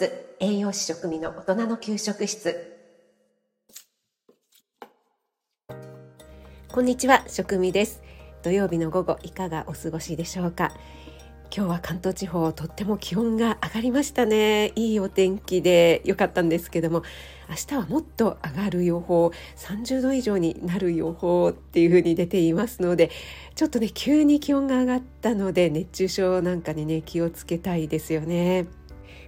ス栄養士食味の大人の給食室。こんにちは食味です。土曜日の午後いかがお過ごしでしょうか？今日は関東地方とっても気温が上がりましたね。いいお天気で良かったんですけども明日はもっと上がる予報30度以上になる予報っていう風に出ていますのでちょっとね急に気温が上がったので熱中症なんかにね気をつけたいですよね。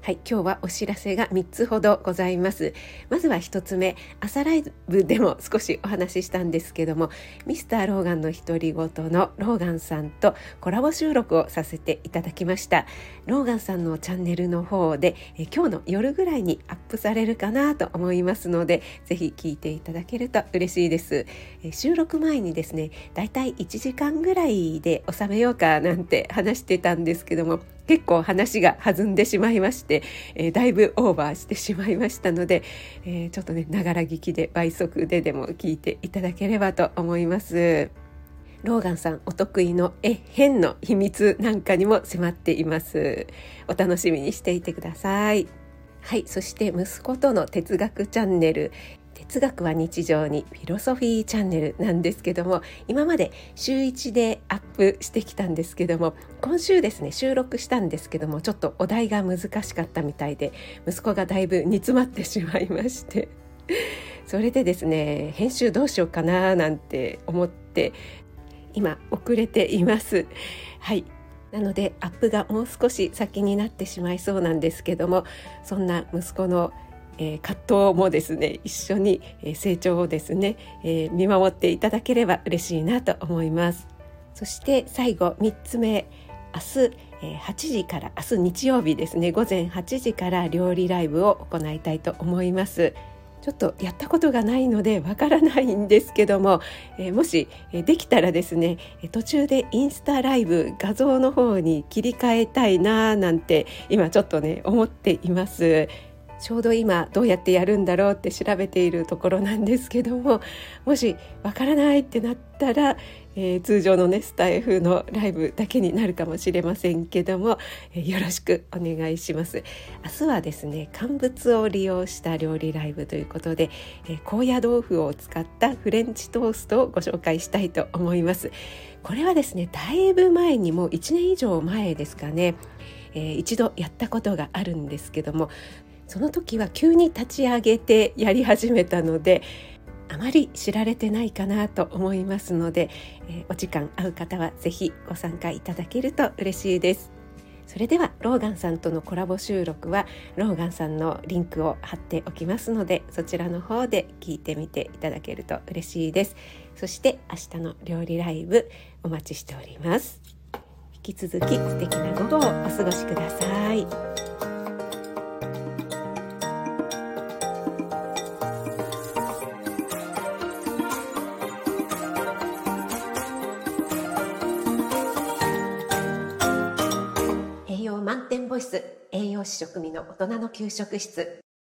はい、今日はお知らせが3つほどございます。まずは1つ目、朝ライブでも少しお話ししたんですけども、ミスターローガンの独り言のローガンさんとコラボ収録をさせていただきました。ローガンさんのチャンネルの方で、え今日の夜ぐらいにアップされるかなと思いますので、ぜひ聞いていただけると嬉しいです。え収録前にですね、だいたい1時間ぐらいで収めようかなんて話してたんですけども、結構話が弾んでしまいまして、えー、だいぶオーバーしてしまいましたので、えー、ちょっとねながら聞きで倍速ででも聞いていただければと思います。ローガンさんお得意のえ変の秘密なんかにも迫っています。お楽しみにしていてください。はい、そして息子との哲学チャンネル哲学は日常にフィロソフィーチャンネルなんですけども今まで週1でアップしてきたんですけども今週ですね収録したんですけどもちょっとお題が難しかったみたいで息子がだいぶ煮詰まってしまいまして。それでですね編集どうしようかななんて思って今遅れています。はい。なのでアップがもう少し先になってしまいそうなんですけどもそんな息子のえー、葛藤もですね一緒に成長をですね、えー、見守っていただければ嬉しいなと思いますそして最後3つ目明日8時から明日日曜日ですね午前8時から料理ライブを行いたいと思いますちょっとやったことがないのでわからないんですけども、えー、もし、えできたらですね途中でインスタライブ画像の方に切り替えたいななんて今ちょっとね思っています。ちょうど今どうやってやるんだろうって調べているところなんですけどももしわからないってなったら、えー、通常のねスタイフのライブだけになるかもしれませんけども、えー、よろしくお願いします。明日はですね乾物を利用した料理ライブということで、えー、高野豆腐を使ったフレンチトーストをご紹介したいと思います。これはですねだいぶ前にも1年以上前ですかねえー、一度やったことがあるんですけどもその時は急に立ち上げてやり始めたのであまり知られてないかなと思いますので、えー、お時間合う方は是非ご参加いただけると嬉しいです。それではローガンさんとのコラボ収録はローガンさんのリンクを貼っておきますのでそちらの方で聞いてみていただけると嬉しいです。そして明日の料理ライブお待ちしております。引き続き素敵な午後をお過ごしください。室栄養士食味の大人の給食室。